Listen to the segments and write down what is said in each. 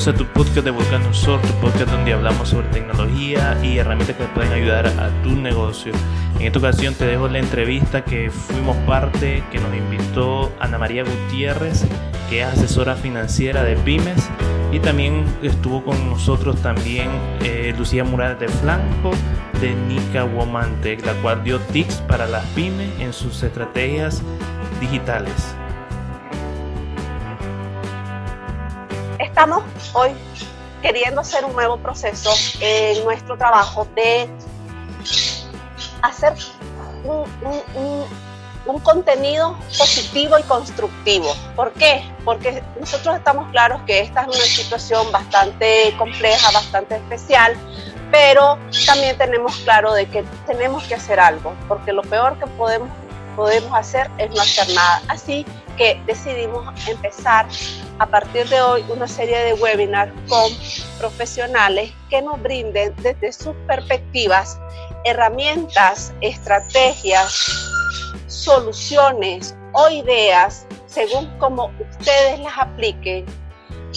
Bienvenidos a tu podcast de Volcano Sur, tu podcast donde hablamos sobre tecnología y herramientas que te pueden ayudar a tu negocio. En esta ocasión te dejo la entrevista que fuimos parte, que nos invitó Ana María Gutiérrez, que es asesora financiera de Pymes, y también estuvo con nosotros también eh, Lucía Morales de Flanco de Nica Woman Tech, la cual dio tips para las pymes en sus estrategias digitales. Estamos hoy queriendo hacer un nuevo proceso en nuestro trabajo de hacer un, contenido positivo y constructivo. ¿Por qué? Porque nosotros estamos claros que esta es una situación bastante compleja, bastante especial, pero también tenemos claro de que tenemos que hacer algo, porque lo peor que podemos, podemos hacer es no hacer nada. Así que decidimos empezar a partir de hoy una serie de webinars con profesionales que nos brinden desde sus perspectivas herramientas, estrategias, soluciones o ideas según como ustedes las apliquen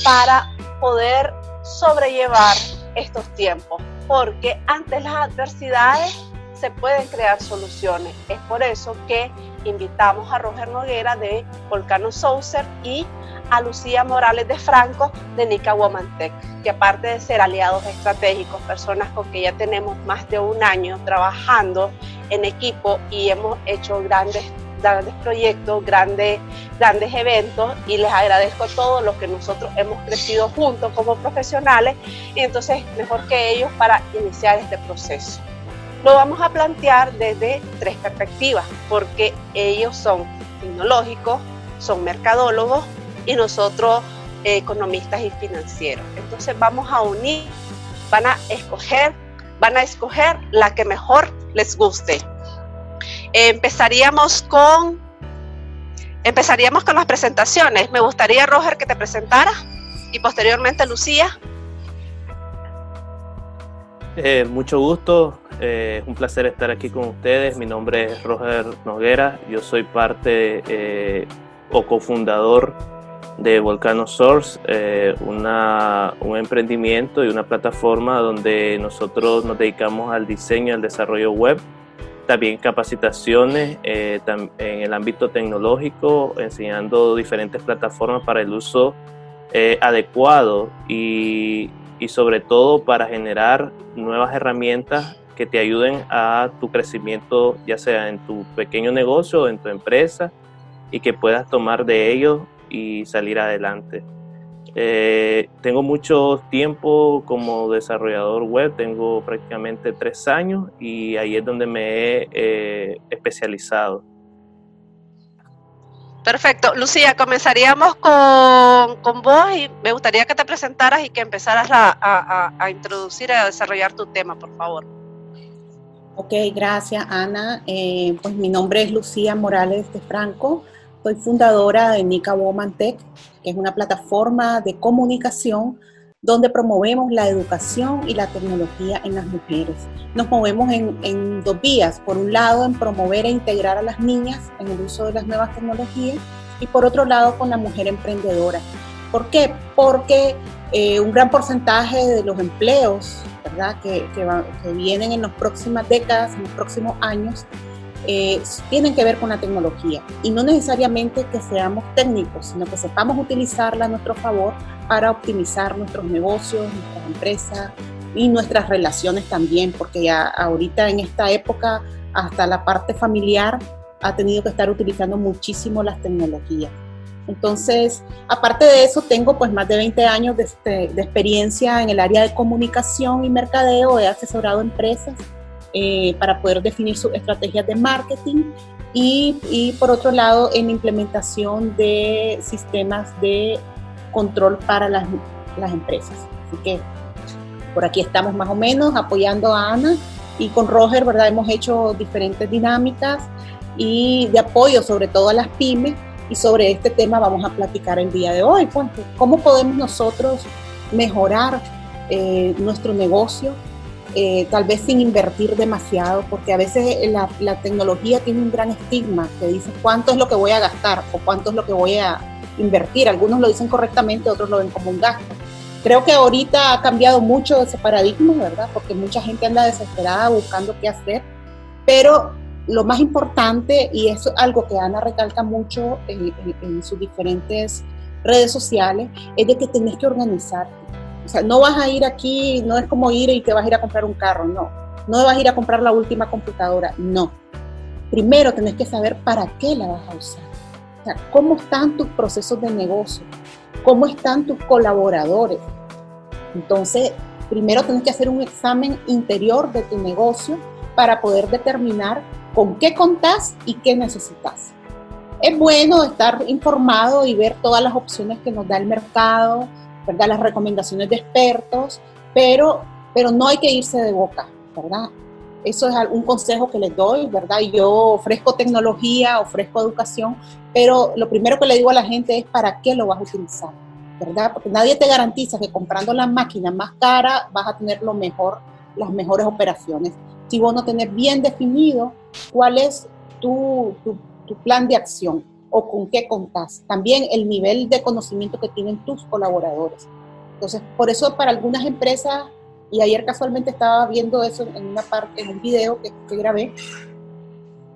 para poder sobrellevar estos tiempos. Porque ante las adversidades se pueden crear soluciones. Es por eso que invitamos a Roger Noguera de Volcano Saucer y a Lucía Morales de Franco de Nica Womantec, que aparte de ser aliados estratégicos, personas con que ya tenemos más de un año trabajando en equipo y hemos hecho grandes grandes proyectos, grandes, grandes eventos y les agradezco todo lo que nosotros hemos crecido juntos como profesionales y entonces mejor que ellos para iniciar este proceso. Lo vamos a plantear desde tres perspectivas, porque ellos son tecnológicos, son mercadólogos y nosotros eh, economistas y financieros. Entonces vamos a unir, van a escoger, van a escoger la que mejor les guste. empezaríamos con empezaríamos con las presentaciones. Me gustaría, Roger, que te presentara y posteriormente Lucía. Eh, mucho gusto, eh, es un placer estar aquí con ustedes. Mi nombre es Roger Noguera, yo soy parte eh, o cofundador de Volcano Source, un emprendimiento y una plataforma donde nosotros nos dedicamos al diseño al desarrollo web, también capacitaciones en el ámbito tecnológico, enseñando diferentes plataformas para el uso adecuado y y sobre todo para generar nuevas herramientas que te ayuden a tu crecimiento, ya sea en tu pequeño negocio o en tu empresa, y que puedas tomar de ellos y salir adelante. Eh, tengo mucho tiempo como desarrollador web, tengo prácticamente tres años y ahí es donde me he eh, especializado. Perfecto. Lucía, comenzaríamos con, con, vos y me gustaría que te presentaras y que empezaras a, a, introducir y a desarrollar tu tema, por favor. Ok, gracias Ana. Eh, pues mi nombre es Lucía Morales de Franco. Soy fundadora de Nica Woman Tech, que es una plataforma de comunicación donde promovemos la educación y la tecnología en las mujeres. Nos movemos en, dos vías. Por un lado, en promover e integrar a las niñas en el uso de las nuevas tecnologías y por otro lado, con la mujer emprendedora. ¿Por qué? Porque eh, un gran porcentaje de los empleos ¿verdad? Que, que vienen en las próximas décadas, en los próximos años, eh, tienen que ver con la tecnología y no necesariamente que seamos técnicos, sino que sepamos utilizarla a nuestro favor para optimizar nuestros negocios, nuestras empresas y nuestras relaciones también, porque ya ahorita en esta época hasta la parte familiar ha tenido que estar utilizando muchísimo las tecnologías. Entonces, aparte de eso, tengo pues más de 20 años de, este, de experiencia en el área de comunicación y mercadeo, he asesorado empresas eh, para poder definir sus estrategias de marketing y, y, por otro lado en implementación de sistemas de control para las, las empresas. Así que por aquí estamos más o menos apoyando a Ana y con Roger, ¿verdad? Hemos hecho diferentes dinámicas y de apoyo sobre todo a las pymes y sobre este tema vamos a platicar el día de hoy. Pues, ¿Cómo podemos nosotros mejorar eh, nuestro negocio eh, tal vez sin invertir demasiado, porque a veces la, la, tecnología tiene un gran estigma que dice cuánto es lo que voy a gastar o cuánto es lo que voy a invertir. Algunos lo dicen correctamente, otros lo ven como un gasto. creo que ahorita ha cambiado mucho ese paradigma, ¿verdad? Porque mucha gente anda desesperada buscando qué hacer, pero lo más importante, y es algo que Ana recalca mucho en, en sus diferentes redes sociales, es de que tenés que organizarte. O sea, no vas a ir aquí, no es como ir y te vas a ir a comprar un carro, no. No vas a ir a comprar la última computadora, no. Primero tenés que saber para qué la vas a usar. O sea, cómo están tus procesos de negocio, cómo están tus colaboradores. Entonces, primero tenés que hacer un examen interior de tu negocio para poder determinar con qué contás y qué necesitas. Es bueno estar informado y ver todas las opciones que nos da el mercado, ¿verdad? las recomendaciones de expertos, pero, pero no hay que irse de boca, ¿verdad? Eso es un consejo que les doy, ¿verdad? Yo ofrezco tecnología, ofrezco educación, pero lo primero que le digo a la gente es para qué lo vas a utilizar, ¿verdad? Porque nadie te garantiza que comprando la máquina más cara vas a tener lo mejor, las mejores operaciones. Si vos no tenés bien definido cuál es tu, tu, tu plan de acción o con qué contás. También el nivel de conocimiento que tienen tus colaboradores. Entonces, por eso para algunas empresas y ayer casualmente estaba viendo eso en una parte, en un video que, que grabé,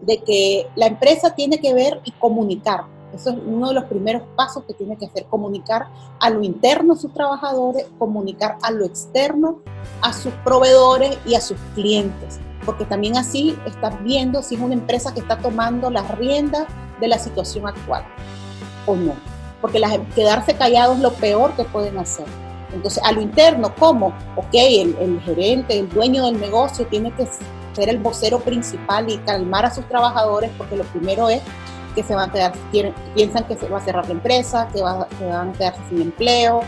de que la empresa tiene que ver y comunicar. Eso es uno de los primeros pasos que tiene que hacer, comunicar a lo interno a sus trabajadores, comunicar a lo externo a sus proveedores y a sus clientes, porque también así estás viendo si es una empresa que está tomando las riendas de la situación actual o no, porque quedarse callados es lo peor que pueden hacer. Entonces, a lo interno, ¿cómo? Ok, el, gerente, el dueño del negocio tiene que ser el vocero principal y calmar a sus trabajadores porque lo primero es que se van a quedar, piensan que se va a cerrar la empresa, que, va, que van a quedarse sin empleo.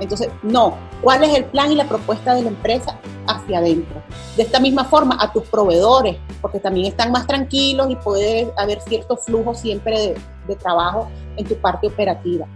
Entonces, no, ¿cuál es el plan y la propuesta de la empresa hacia adentro? De esta misma forma, a tus proveedores, porque también están más tranquilos y puede haber cierto flujo siempre de, trabajo en tu parte operativa.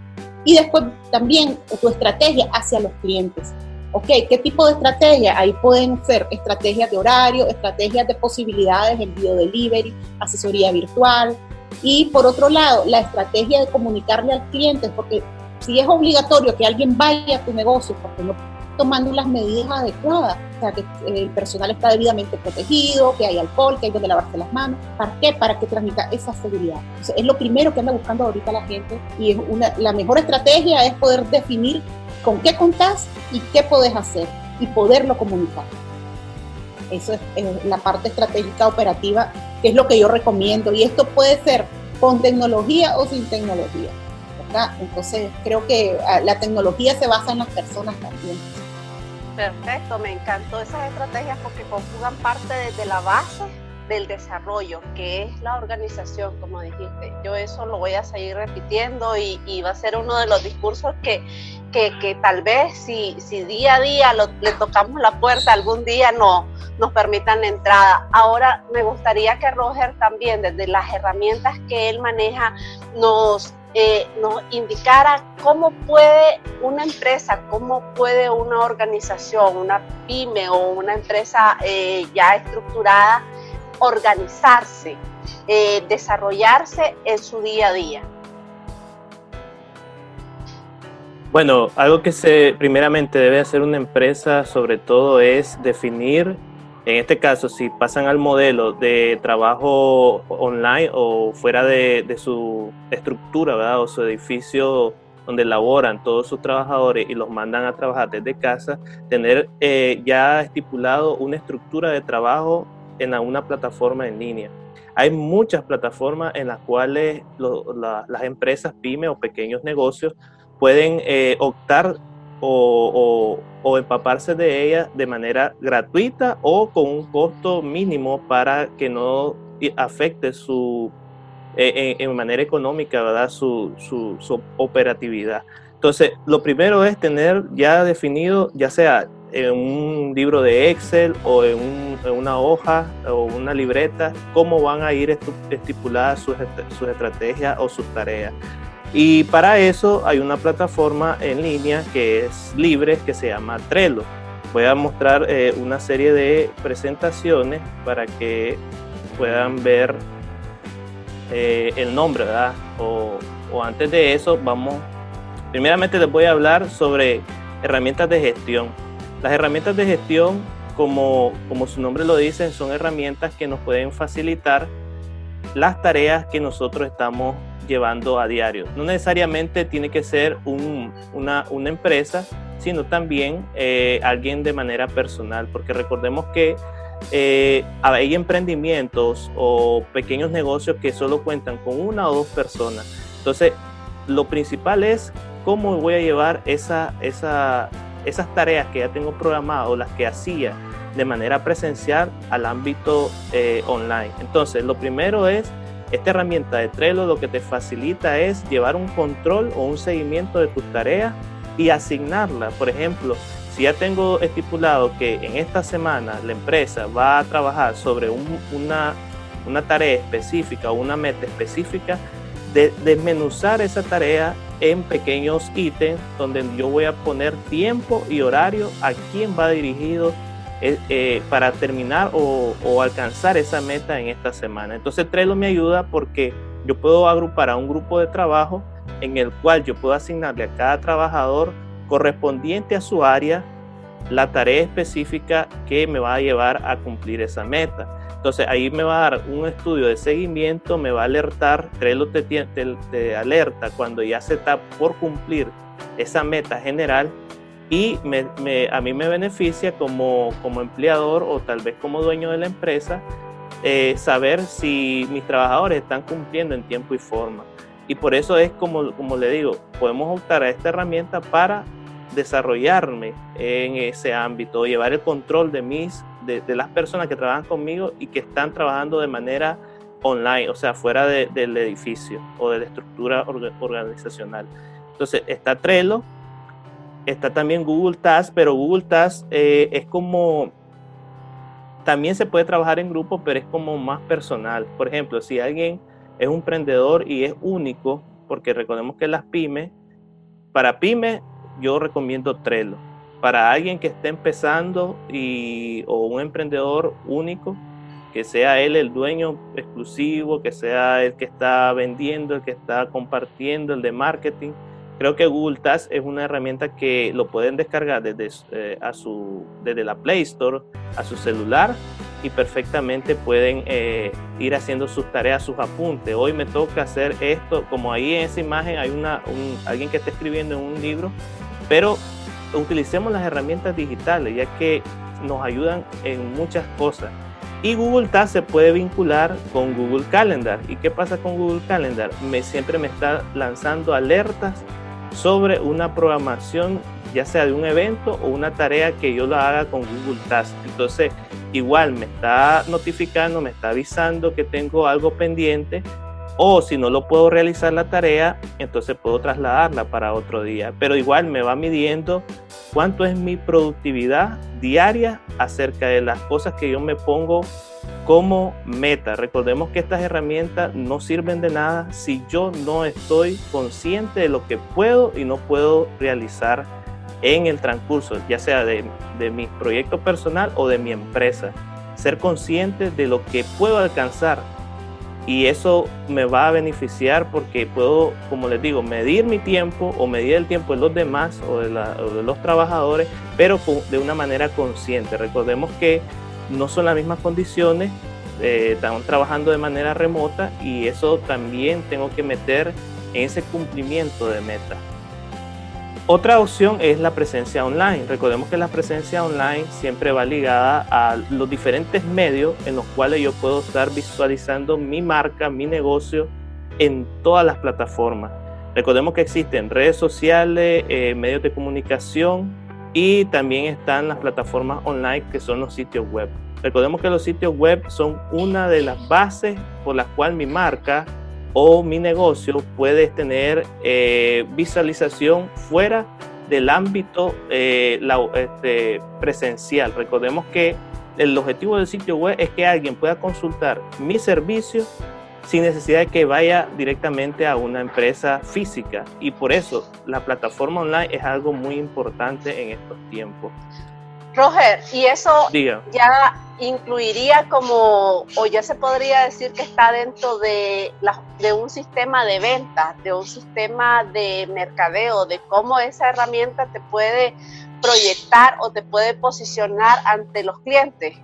Y después también tu estrategia hacia los clientes. Ok, ¿qué tipo de estrategia? Ahí pueden ser estrategias de horario, estrategias de posibilidades, envío delivery, asesoría virtual. Y por otro lado, la estrategia de comunicarle al cliente, porque si es obligatorio que alguien vaya a tu negocio porque no tomando las medidas adecuadas, o sea, que el personal está debidamente protegido, que hay alcohol, que hay donde lavarse las manos. ¿Para qué? Para que transmita esa seguridad. es lo primero que anda buscando ahorita la gente y es una, la mejor estrategia es poder definir con qué contás y qué podés hacer y poderlo comunicar. Eso es, la parte estratégica operativa, que es lo que yo recomiendo. Y esto puede ser con tecnología o sin tecnología. Entonces, creo que ah, la tecnología se basa en las personas también. Perfecto, me encantó esas estrategias porque conjugan parte desde la base del desarrollo, que es la organización, como dijiste. Yo eso lo voy a seguir repitiendo y, va a ser uno de los discursos que, que, tal vez si, si día a día le tocamos la puerta, algún día no, nos permitan la entrada. Ahora me gustaría que Roger también, desde las herramientas que él maneja, nos eh, nos indicara cómo puede una empresa, cómo puede una organización, una pyme o una empresa eh, ya estructurada organizarse, eh, desarrollarse en su día a día. Bueno, algo que se primeramente debe hacer una empresa sobre todo es definir en este caso, si pasan al modelo de trabajo online o fuera de, su estructura, ¿verdad? O su edificio donde laboran todos sus trabajadores y los mandan a trabajar desde casa, tener eh, ya estipulado una estructura de trabajo en una plataforma en línea. Hay muchas plataformas en las cuales las empresas, pymes o pequeños negocios pueden eh, optar o, empaparse de ella de manera gratuita o con un costo mínimo para que no afecte su eh, en, manera económica ¿verdad? Su, su, operatividad. Entonces, lo primero es tener ya definido, ya sea en un libro de Excel o en, una hoja o una libreta, cómo van a ir estipuladas sus, sus estrategias o sus tareas. Y para eso hay una plataforma en línea que es libre, que se llama Trello. Voy a mostrar eh, una serie de presentaciones para que puedan ver eh, el nombre, ¿verdad? O, antes de eso, vamos, primeramente les voy a hablar sobre herramientas de gestión. Las herramientas de gestión, como, como su nombre lo dice, son herramientas que nos pueden facilitar las tareas que nosotros estamos llevando a diario. No necesariamente tiene que ser una, una, empresa, sino también eh, alguien de manera personal, porque recordemos que eh, hay emprendimientos o pequeños negocios que solo cuentan con una o dos personas. Entonces, lo principal es cómo voy a llevar esa, esa, esas tareas que ya tengo programadas las que hacía de manera presencial al ámbito eh, online. Entonces, lo primero es, esta herramienta de Trello lo que te facilita es llevar un control o un seguimiento de tus tareas y asignarla. Por ejemplo, si ya tengo estipulado que en esta semana la empresa va a trabajar sobre una, tarea específica o una meta específica, de desmenuzar esa tarea en pequeños ítems donde yo voy a poner tiempo y horario a quién va dirigido eh, eh, para terminar o, alcanzar esa meta en esta semana. Entonces Trello me ayuda porque yo puedo agrupar a un grupo de trabajo en el cual yo puedo asignarle a cada trabajador correspondiente a su área la tarea específica que me va a llevar a cumplir esa meta. Entonces ahí me va a dar un estudio de seguimiento, me va a alertar, Trello te, te, alerta cuando ya se está por cumplir esa meta general y a mí me beneficia como, como empleador o tal vez como dueño de la empresa eh, saber si mis trabajadores están cumpliendo en tiempo y forma. Y por eso es como, como le digo, podemos optar a esta herramienta para desarrollarme en ese ámbito, llevar el control de mis, de, las personas que trabajan conmigo y que están trabajando de manera online, o sea, fuera del edificio o de la estructura organizacional. Entonces, está Trello, está también Google Tasks, pero Google Tasks eh, es como, también se puede trabajar en grupo, pero es como más personal. Por ejemplo, si alguien es un emprendedor y es único, porque recordemos que las pymes, para pymes yo recomiendo Trello. Para alguien que esté empezando y, o un emprendedor único, que sea él el dueño exclusivo, que sea el que está vendiendo, el que está compartiendo, el de marketing. Creo que Google Tasks es una herramienta que lo pueden descargar desde, eh, a su, desde la Play Store a su celular y perfectamente pueden eh, ir haciendo sus tareas, sus apuntes. Hoy me toca hacer esto, como ahí en esa imagen hay una, alguien que está escribiendo en un libro pero utilicemos las herramientas digitales, ya que nos ayudan en muchas cosas. Y Google Tasks se puede vincular con Google Calendar. ¿Y qué pasa con Google Calendar? Me, siempre me está lanzando alertas sobre una programación, ya sea de un evento o una tarea que yo la haga con Google Tasks. Entonces, igual me está notificando, me está avisando que tengo algo pendiente o si no lo puedo realizar la tarea, entonces puedo trasladarla para otro día. Pero igual me va midiendo cuánto es mi productividad diaria acerca de las cosas que yo me pongo como meta. Recordemos que estas herramientas no sirven de nada si yo no estoy consciente de lo que puedo y no puedo realizar en el transcurso, ya sea de, de mi proyecto personal o de mi empresa. Ser consciente de lo que puedo alcanzar y eso me va a beneficiar porque puedo, como les digo, medir mi tiempo o medir el tiempo de los demás o de, los trabajadores, pero de una manera consciente. Recordemos que no son las mismas condiciones, eh, están trabajando de manera remota y eso también tengo que meter en ese cumplimiento de metas. Otra opción es la presencia online. Recordemos que la presencia online siempre va ligada a los diferentes medios en los cuales yo puedo estar visualizando mi marca, mi negocio en todas las plataformas. Recordemos que existen redes sociales, eh, medios de comunicación y también están las plataformas online que son los sitios web. Recordemos que los sitios web son una de las bases por las cuales mi marca o mi negocio puede tener eh, visualización fuera del ámbito eh, este, presencial. Recordemos que el objetivo del sitio web es que alguien pueda consultar mi servicio sin necesidad de que vaya directamente a una empresa física. Y por eso la plataforma online es algo muy importante en estos tiempos. Roger, y eso ya incluiría como, o ya se podría decir que está dentro de, de un sistema de ventas, de un sistema de mercadeo, de cómo esa herramienta te puede proyectar o te puede posicionar ante los clientes.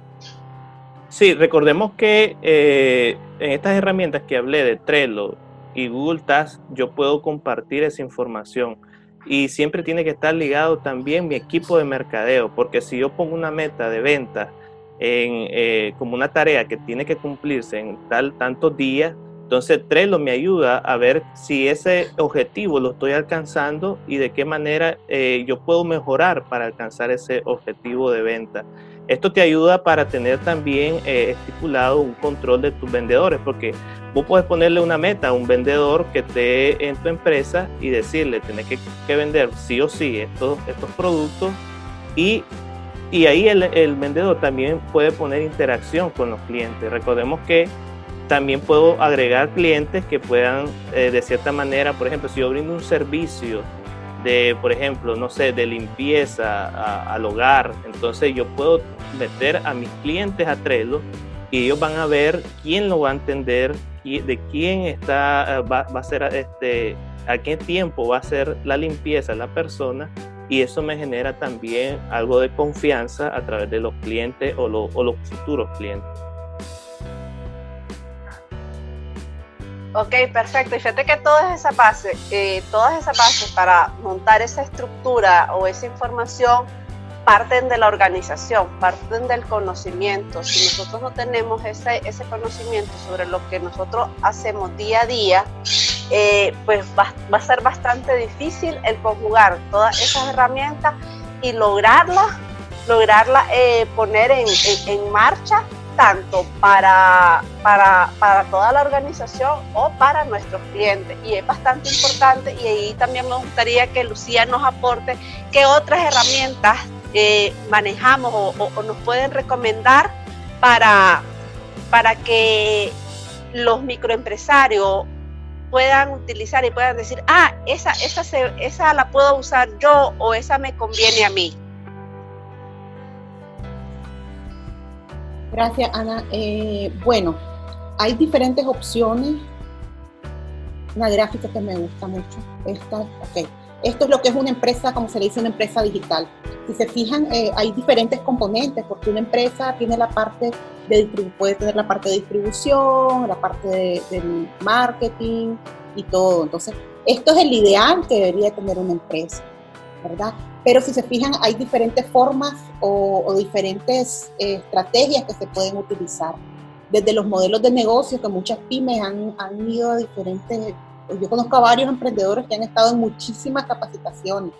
Sí, recordemos que eh, en estas herramientas que hablé de Trello y Google Tasks, yo puedo compartir esa información y siempre tiene que estar ligado también mi equipo de mercadeo, porque si yo pongo una meta de venta en, eh, como una tarea que tiene que cumplirse en tal tantos días, entonces Trello me ayuda a ver si ese objetivo lo estoy alcanzando y de qué manera eh, yo puedo mejorar para alcanzar ese objetivo de venta. Esto te ayuda para tener también eh, estipulado un control de tus vendedores, porque vos puedes ponerle una meta a un vendedor que esté en tu empresa y decirle, tenés que, vender sí o sí estos, estos productos y, y ahí el, el, vendedor también puede poner interacción con los clientes. Recordemos que también puedo agregar clientes que puedan, eh, de cierta manera, por ejemplo, si yo brindo un servicio de, por ejemplo, no sé, de limpieza al hogar, entonces yo puedo meter a mis clientes a Trello y ellos van a ver quién lo va a entender, de quién está, eh, va, a ser, este, a qué tiempo va a ser la limpieza la persona y eso me genera también algo de confianza a través de los clientes o, o los futuros clientes. Ok, perfecto. Y fíjate que todas esas bases, eh, todas esas bases para montar esa estructura o esa información parten de la organización, parten del conocimiento. Si nosotros no tenemos ese, ese conocimiento sobre lo que nosotros hacemos día a día, eh, pues va, a ser bastante difícil el conjugar todas esas herramientas y lograrlas, lograrla, eh, poner en, en marcha tanto para, para, para, toda la organización o para nuestros clientes. Y es bastante importante y ahí también me gustaría que Lucía nos aporte qué otras herramientas eh, manejamos o, nos pueden recomendar para, para que los microempresarios puedan utilizar y puedan decir, ah, esa, esa, esa la puedo usar yo o esa me conviene a mí. Gracias, Ana. Eh, bueno, hay diferentes opciones. Una gráfica que me gusta mucho. Esta, okay. Esto es lo que es una empresa, como se le dice, una empresa digital. Si se fijan, eh, hay diferentes componentes, porque una empresa tiene la parte de puede tener la parte de distribución, la parte de, del marketing y todo. Entonces, esto es el ideal que debería tener una empresa, ¿verdad? Pero si se fijan, hay diferentes formas o, diferentes eh, estrategias que se pueden utilizar. Desde los modelos de negocio que muchas pymes han, han ido a diferentes... Yo conozco a varios emprendedores que han estado en muchísimas capacitaciones,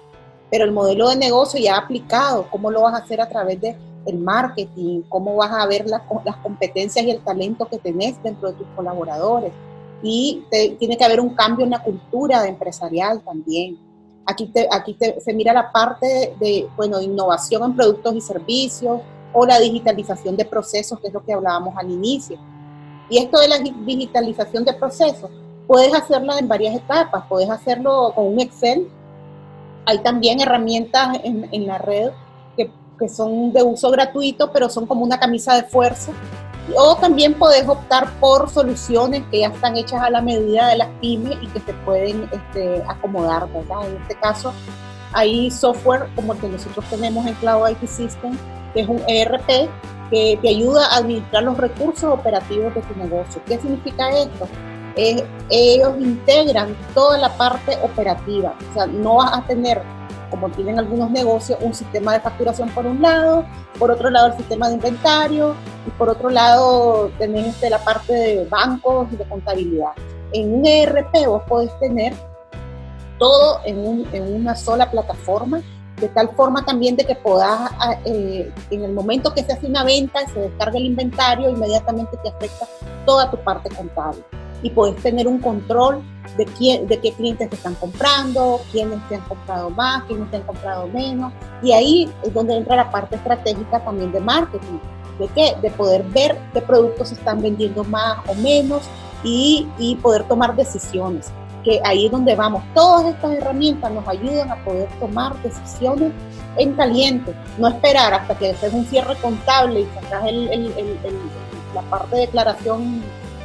pero el modelo de negocio ya aplicado, cómo lo vas a hacer a través de el marketing, cómo vas a ver las, las competencias y el talento que tenés dentro de tus colaboradores. Y tiene que haber un cambio en la cultura empresarial también Aquí, aquí se mira la parte de, bueno, innovación en productos y servicios o la digitalización de procesos, que es lo que hablábamos al inicio. Y esto de la digitalización de procesos, puedes hacerla en varias etapas, puedes hacerlo con un Excel. Hay también herramientas en, en la red que, que son de uso gratuito, pero son como una camisa de fuerza o también podés optar por soluciones que ya están hechas a la medida de las pymes y que se pueden este, acomodar, ¿verdad? En este caso, hay software como el que nosotros tenemos en Cloud IT System, que es un ERP, que te ayuda a administrar los recursos operativos de tu negocio. ¿Qué significa esto? ellos integran toda la parte operativa, o sea, no vas a tener como tienen algunos negocios, un sistema de facturación por un lado, por otro lado el sistema de inventario y por otro lado tenés este, la parte de bancos y de contabilidad. En un ERP vos podés tener todo en, una sola plataforma, de tal forma también de que puedas, ah, eh, en el momento que se hace una venta, se descarga el inventario, inmediatamente te afecta toda tu parte contable y puedes tener un control de, quién, de qué clientes te están comprando, quiénes te han comprado más, quiénes te han comprado menos. Y ahí es donde entra la parte estratégica también de marketing. ¿De qué? De poder ver qué productos están vendiendo más o menos y, y poder tomar decisiones. que ahí es donde vamos. Todas estas herramientas nos ayudan a poder tomar decisiones en caliente, no esperar hasta que haces un cierre contable y sacas la parte de declaración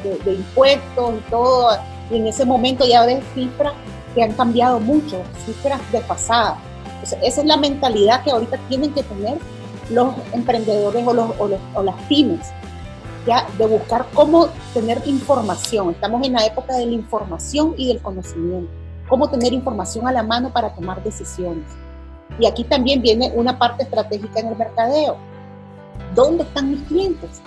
de, impuestos y todo, y en ese momento ya ves cifras que han cambiado mucho, cifras desfasadas. Entonces, esa es la mentalidad que ahorita tienen que tener los emprendedores o, los, o las pymes ya de buscar cómo tener información. Estamos en la época de la información y del conocimiento. Cómo tener información a la mano para tomar decisiones. Y aquí también viene una parte estratégica en el mercadeo. ¿Dónde están mis clientes?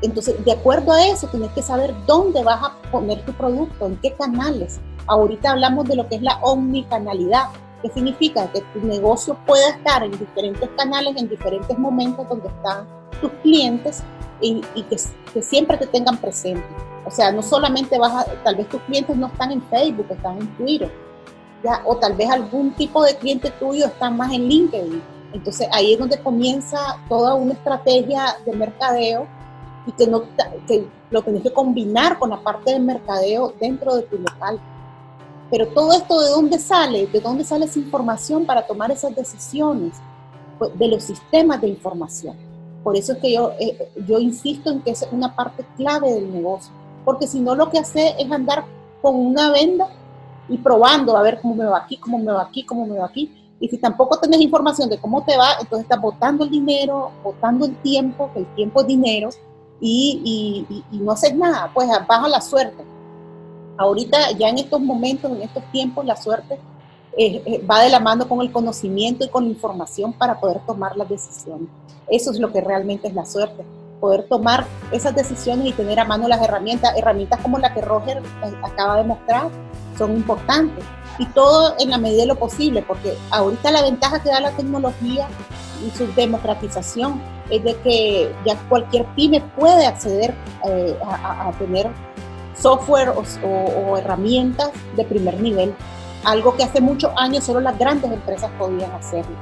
Entonces, de acuerdo a eso, tienes que saber dónde vas a poner tu producto, en qué canales. Ahorita hablamos de lo que es la omnicanalidad, que significa que tu negocio pueda estar en diferentes canales, en diferentes momentos donde están tus clientes y, que, siempre te tengan presente. O sea, no solamente vas a, tal vez tus clientes no están en Facebook, están en Twitter, ¿ya? o tal vez algún tipo de cliente tuyo está más en LinkedIn. Entonces ahí es donde comienza toda una estrategia de mercadeo y que, no, que lo tienes que combinar con la parte de mercadeo dentro de tu local. Pero todo esto, ¿de dónde sale? ¿De dónde sale esa información para tomar esas decisiones? Pues de los sistemas de información. Por eso es que yo, eh, yo insisto en que es una parte clave del negocio, porque si no lo que hace es andar con una venda y probando a ver cómo me va aquí, cómo me va aquí, cómo me va aquí. Y si tampoco tenés información de cómo te va, entonces estás botando el dinero, botando el tiempo, que el tiempo es dinero, y, y, y, no haces nada, pues baja la suerte. Ahorita, ya en estos momentos, en estos tiempos, la suerte eh, eh, va de la mano con el conocimiento y con la información para poder tomar las decisiones. Eso es lo que realmente es la suerte, poder tomar esas decisiones y tener a mano las herramientas, herramientas como la que Roger eh, acaba de mostrar, son importantes. Y todo en la medida de lo posible, porque ahorita la ventaja que da la tecnología y su democratización es de que ya cualquier pyme puede acceder a, tener software o herramientas de primer nivel algo que hace muchos años solo las grandes empresas podían hacerlo.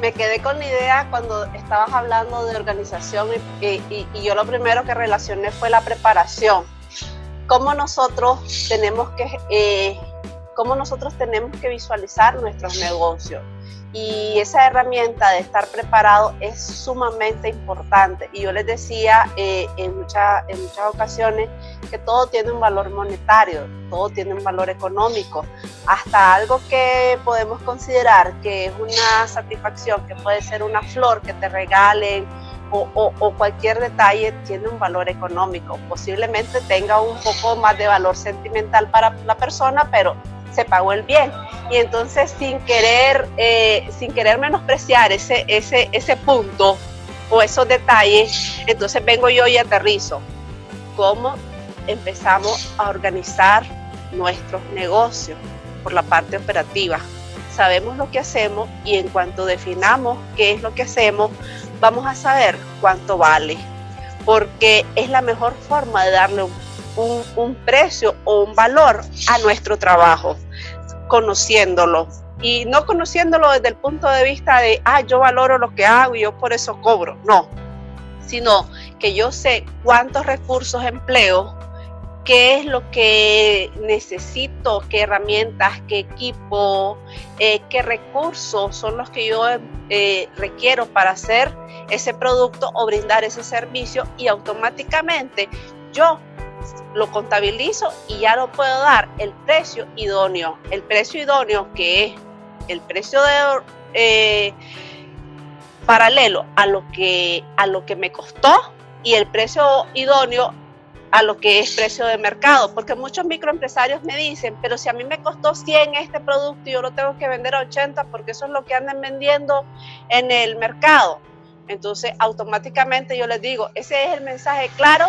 Me, quedé con la idea cuando estabas hablando de organización y, yo lo primero que relacioné fue la preparación. Cómo nosotros tenemos que, eh, cómo nosotros tenemos que visualizar nuestros negocios y esa herramienta de estar preparado es sumamente importante. Y yo les decía eh, en, en muchas ocasiones que todo tiene un valor monetario, todo tiene un valor económico, hasta algo que podemos considerar que es una satisfacción, que puede ser una flor que te regalen o, cualquier detalle tiene un valor económico. Posiblemente tenga un poco más de valor sentimental para la persona, pero se pagó el bien. Y entonces sin querer, eh, sin querer menospreciar ese, ese, ese punto o esos detalles, entonces vengo yo y aterrizo. ¿Cómo empezamos a organizar nuestros negocios por la parte operativa? Sabemos lo que hacemos y en cuanto definamos qué es lo que hacemos, vamos a saber cuánto vale, porque es la mejor forma de darle un un, precio o un valor a nuestro trabajo, conociéndolo. Y no conociéndolo desde el punto de vista de, ah, yo valoro lo que hago y yo por eso cobro. No, sino que yo sé cuántos recursos empleo, qué es lo que necesito, qué herramientas, qué equipo, eh, qué recursos son los que yo eh, requiero para hacer ese producto o brindar ese servicio y automáticamente yo lo contabilizo y ya lo puedo dar el precio idóneo. El precio idóneo que es el precio de eh, paralelo a lo que a lo que me costó y el precio idóneo a lo que es precio de mercado, porque muchos microempresarios me dicen, pero si a mí me costó 100 este producto y yo lo tengo que vender a 80 porque eso es lo que andan vendiendo en el mercado. Entonces, automáticamente yo les digo, ese es el mensaje claro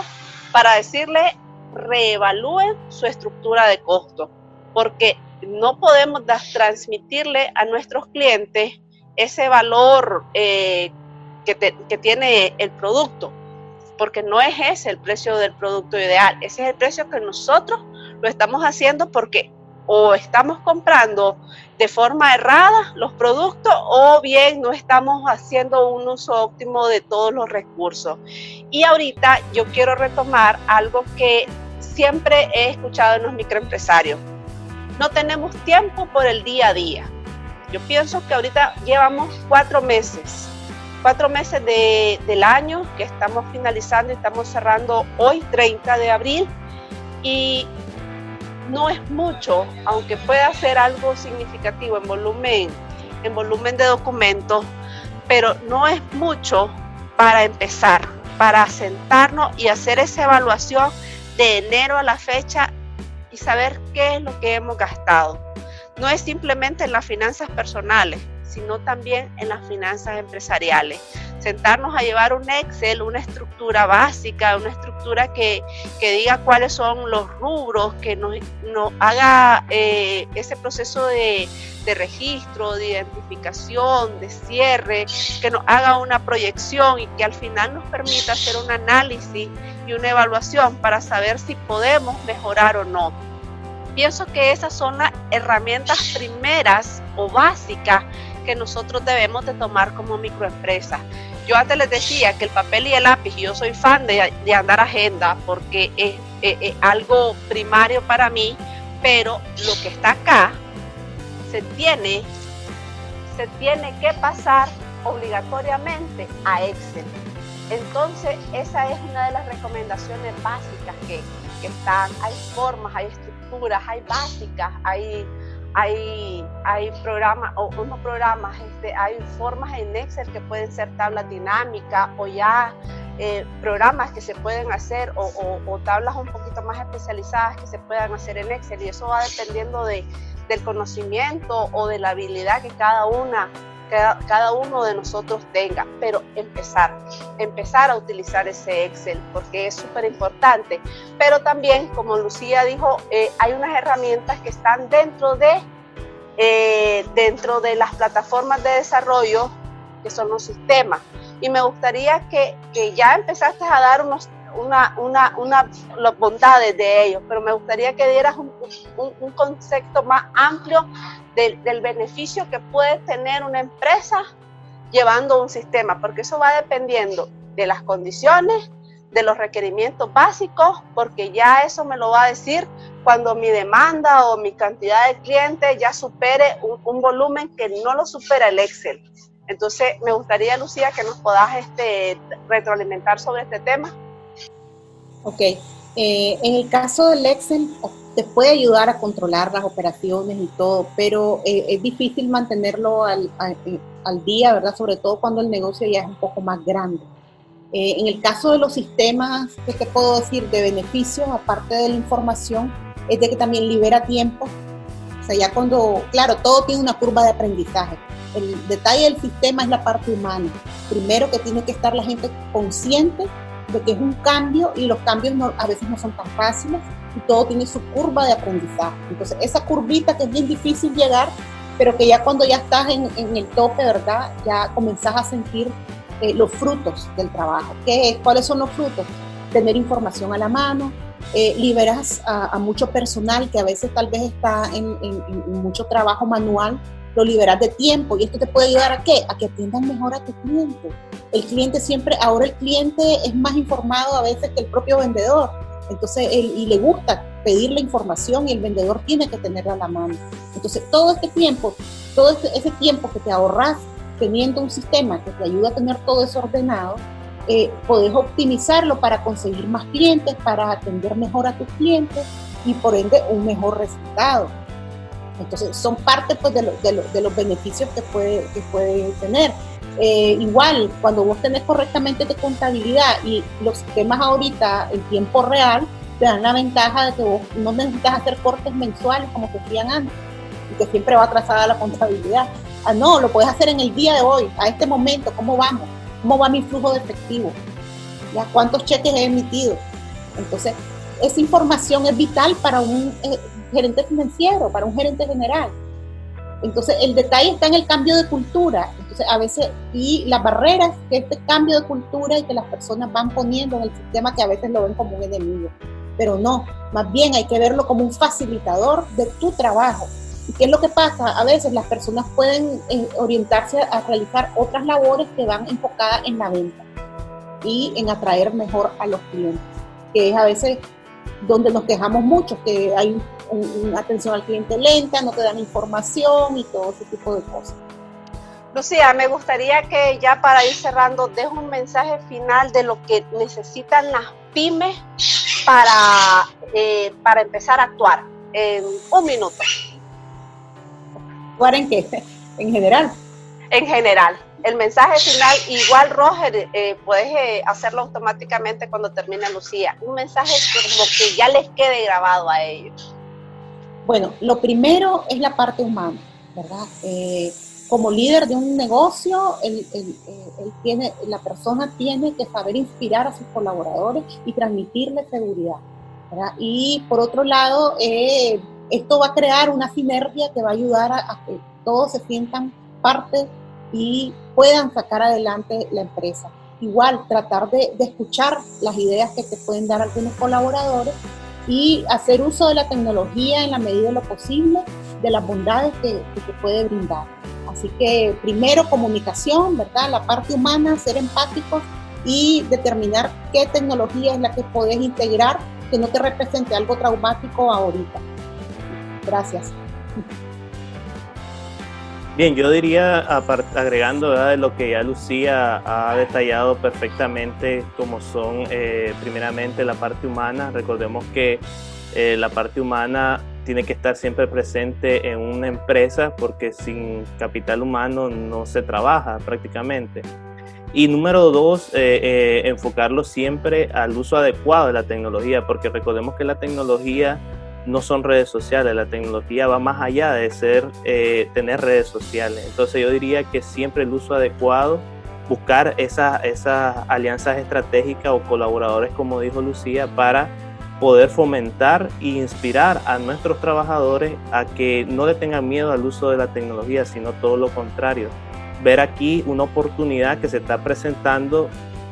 para decirle reevalúen su estructura de costo, porque no podemos transmitirle a nuestros clientes ese valor eh, que, que tiene el producto, porque no es ese el precio del producto ideal, ese es el precio que nosotros lo estamos haciendo porque o estamos comprando de forma errada los productos o bien no estamos haciendo un uso óptimo de todos los recursos. Y ahorita yo quiero retomar algo que siempre he escuchado en los microempresarios, no tenemos tiempo por el día a día. Yo pienso que ahorita llevamos cuatro meses, cuatro meses del año que estamos finalizando y estamos cerrando hoy, 30 de abril, y no es mucho, aunque pueda ser algo significativo en volumen, en volumen de documentos, pero no es mucho para empezar, para sentarnos y hacer esa evaluación de enero a la fecha y saber qué es lo que hemos gastado. No es simplemente en las finanzas personales, sino también en las finanzas empresariales. Sentarnos a llevar un Excel, una estructura básica, una estructura que, diga cuáles son los rubros, que nos, haga eh, ese proceso de, de registro, de identificación, de cierre, que nos haga una proyección y que al final nos permita hacer un análisis y una evaluación para saber si podemos mejorar o no. Pienso que esas son las herramientas primeras o básicas que nosotros debemos de tomar como microempresa. Yo antes les decía que el papel y el lápiz, yo soy fan de, andar agenda porque es, algo primario para mí, pero lo que está acá se tiene, se tiene que pasar obligatoriamente a Excel. Entonces, esa es una de las recomendaciones básicas que, están. Hay formas, hay estructuras, hay básicas, hay, hay, hay programas, o unos programas, este, hay formas en Excel que pueden ser tablas dinámicas o ya eh, programas que se pueden hacer o, o, tablas un poquito más especializadas que se puedan hacer en Excel. Y eso va dependiendo de, del conocimiento o de la habilidad que cada una cada, uno de nosotros tenga, pero empezar, empezar a utilizar ese Excel, porque es súper importante. Pero también, como Lucía dijo, eh, hay unas herramientas que están dentro de, eh, dentro de las plataformas de desarrollo, que son los sistemas. Y me gustaría que, que ya empezaste a dar unos una, una, una, las bondades de ellos, pero me gustaría que dieras un, un, concepto más amplio del beneficio que puede tener una empresa llevando un sistema, porque eso va dependiendo de las condiciones, de los requerimientos básicos, porque ya eso me lo va a decir cuando mi demanda o mi cantidad de clientes ya supere un, volumen que no lo supera el Excel. Entonces, me gustaría, Lucía, que nos puedas este, retroalimentar sobre este tema. Ok. Eh, en el caso del Excel, te puede ayudar a controlar las operaciones y todo, pero eh, es difícil mantenerlo al, eh, al, día, ¿verdad? Sobre todo cuando el negocio ya es un poco más grande. en el caso de los sistemas, ¿qué te puedo decir de beneficios, aparte de la información, es de que también libera tiempo. O sea, ya cuando, claro, todo tiene una curva de aprendizaje. El detalle del sistema es la parte humana. Primero que tiene que estar la gente consciente de que es un cambio y los cambios a veces no son tan fáciles y todo tiene su curva de aprendizaje. Entonces, esa curvita que es bien difícil llegar, pero que ya cuando ya estás en, el tope, ¿verdad? Ya comenzás a sentir eh, los frutos del trabajo. ¿Qué ¿Cuáles son los frutos? Tener información a la mano, eh, liberas a, mucho personal que a veces tal vez está en, en mucho trabajo manual lo liberas de tiempo y esto te puede ayudar a qué? A que atiendan mejor a tu cliente. El cliente siempre, ahora el cliente es más informado a veces que el propio vendedor. Entonces, y le gusta pedir la información y el vendedor tiene que tenerla a la mano. Entonces, todo este tiempo, todo ese, ese tiempo que te ahorras teniendo un sistema que te ayuda a tener todo eso ordenado, eh, podés optimizarlo para conseguir más clientes, para atender mejor a tus clientes y por ende un mejor resultado. Entonces, son parte pues, de, de, los beneficios que puede, que puede tener. Eh, igual, cuando vos tenés correctamente de contabilidad y los sistemas ahorita en tiempo real, te dan la ventaja de que vos no necesitas hacer cortes mensuales como se hacían antes y que siempre va atrasada la contabilidad. Ah, no, lo puedes hacer en el día de hoy, a este momento, ¿cómo vamos? ¿Cómo va mi flujo de efectivo? ¿Ya cuántos cheques he emitido? Entonces, esa información es vital para un eh, gerente financiero, para un gerente general. Entonces, el detalle está en el cambio de cultura. Entonces, a veces, y las barreras que este cambio de cultura y que las personas van poniendo en el sistema que a veces lo ven como un enemigo. Pero no, más bien hay que verlo como un facilitador de tu trabajo. ¿Y qué es lo que pasa? A veces las personas pueden eh, orientarse a realizar otras labores que van enfocadas en la venta y en atraer mejor a los clientes, que es a veces donde nos quejamos mucho, que hay una atención al cliente lenta, no te dan información y todo ese tipo de cosas. Lucía, me gustaría que ya para ir cerrando, deje un mensaje final de lo que necesitan las pymes para, eh, para empezar a actuar en un minuto. ¿Actuar en qué? En general. En general. El mensaje final, igual Roger, eh, puedes eh, hacerlo automáticamente cuando termine Lucía. Un mensaje como que ya les quede grabado a ellos. Bueno, lo primero es la parte humana, ¿verdad? como líder de un negocio, tiene, la persona tiene que saber inspirar a sus colaboradores y transmitirle seguridad. Y por otro lado, eh, esto va a crear una sinergia que va a ayudar a, que todos se sientan parte y puedan sacar adelante la empresa. Igual, tratar de, escuchar las ideas que te pueden dar algunos colaboradores y hacer uso de la tecnología en la medida de lo posible, de las bondades que, que te puede brindar. Así que primero comunicación, ¿verdad? La parte humana, ser empáticos y determinar qué tecnología es la que puedes integrar que no te represente algo traumático ahorita. Gracias. Bien, yo diría, agregando lo que ya Lucía ha detallado perfectamente, como son eh, primeramente la parte humana, recordemos que eh, la parte humana tiene que estar siempre presente en una empresa porque sin capital humano no se trabaja prácticamente. Y número dos, eh, enfocarlo siempre al uso adecuado de la tecnología, porque recordemos que la tecnología no son redes sociales, la tecnología va más allá de ser, eh, tener redes sociales. Entonces yo diría que siempre el uso adecuado, buscar esas, esas alianzas estratégicas o colaboradores, como dijo Lucía, para poder fomentar e inspirar a nuestros trabajadores a que no le tengan miedo al uso de la tecnología, sino todo lo contrario. Ver aquí una oportunidad que se está presentando.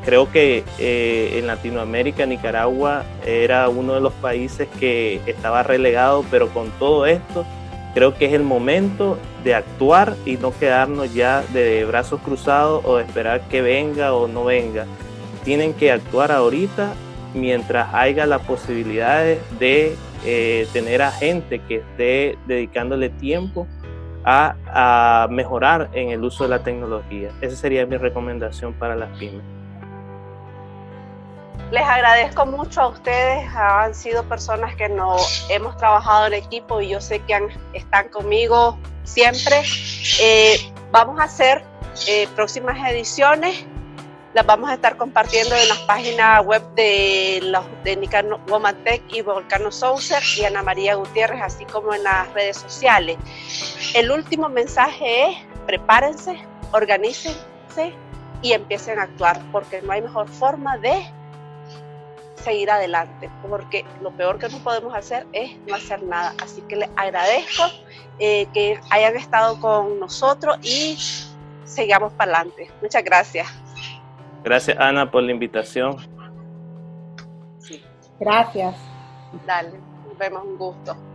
Creo que eh, en Latinoamérica, Nicaragua era uno de los países que estaba relegado, pero con todo esto, creo que es el momento de actuar y no quedarnos ya de brazos cruzados o de esperar que venga o no venga. Tienen que actuar ahorita mientras haya la posibilidad de eh, tener a gente que esté dedicándole tiempo a, mejorar en el uso de la tecnología. Esa sería mi recomendación para las pymes. Les agradezco mucho a ustedes, han sido personas que no hemos trabajado en equipo y yo sé que están conmigo siempre. Eh, vamos a hacer eh, próximas ediciones las vamos a estar compartiendo en las páginas web de los de Nicano Tech y Volcano Souser y Ana María Gutiérrez, así como en las redes sociales. El último mensaje es prepárense, organícense y empiecen a actuar, porque no hay mejor forma de seguir adelante, porque lo peor que no podemos hacer es no hacer nada. Así que les agradezco eh, que hayan estado con nosotros y sigamos para adelante. Muchas gracias. Gracias, Ana, por la invitación. Gracias. Dale, nos vemos, un gusto.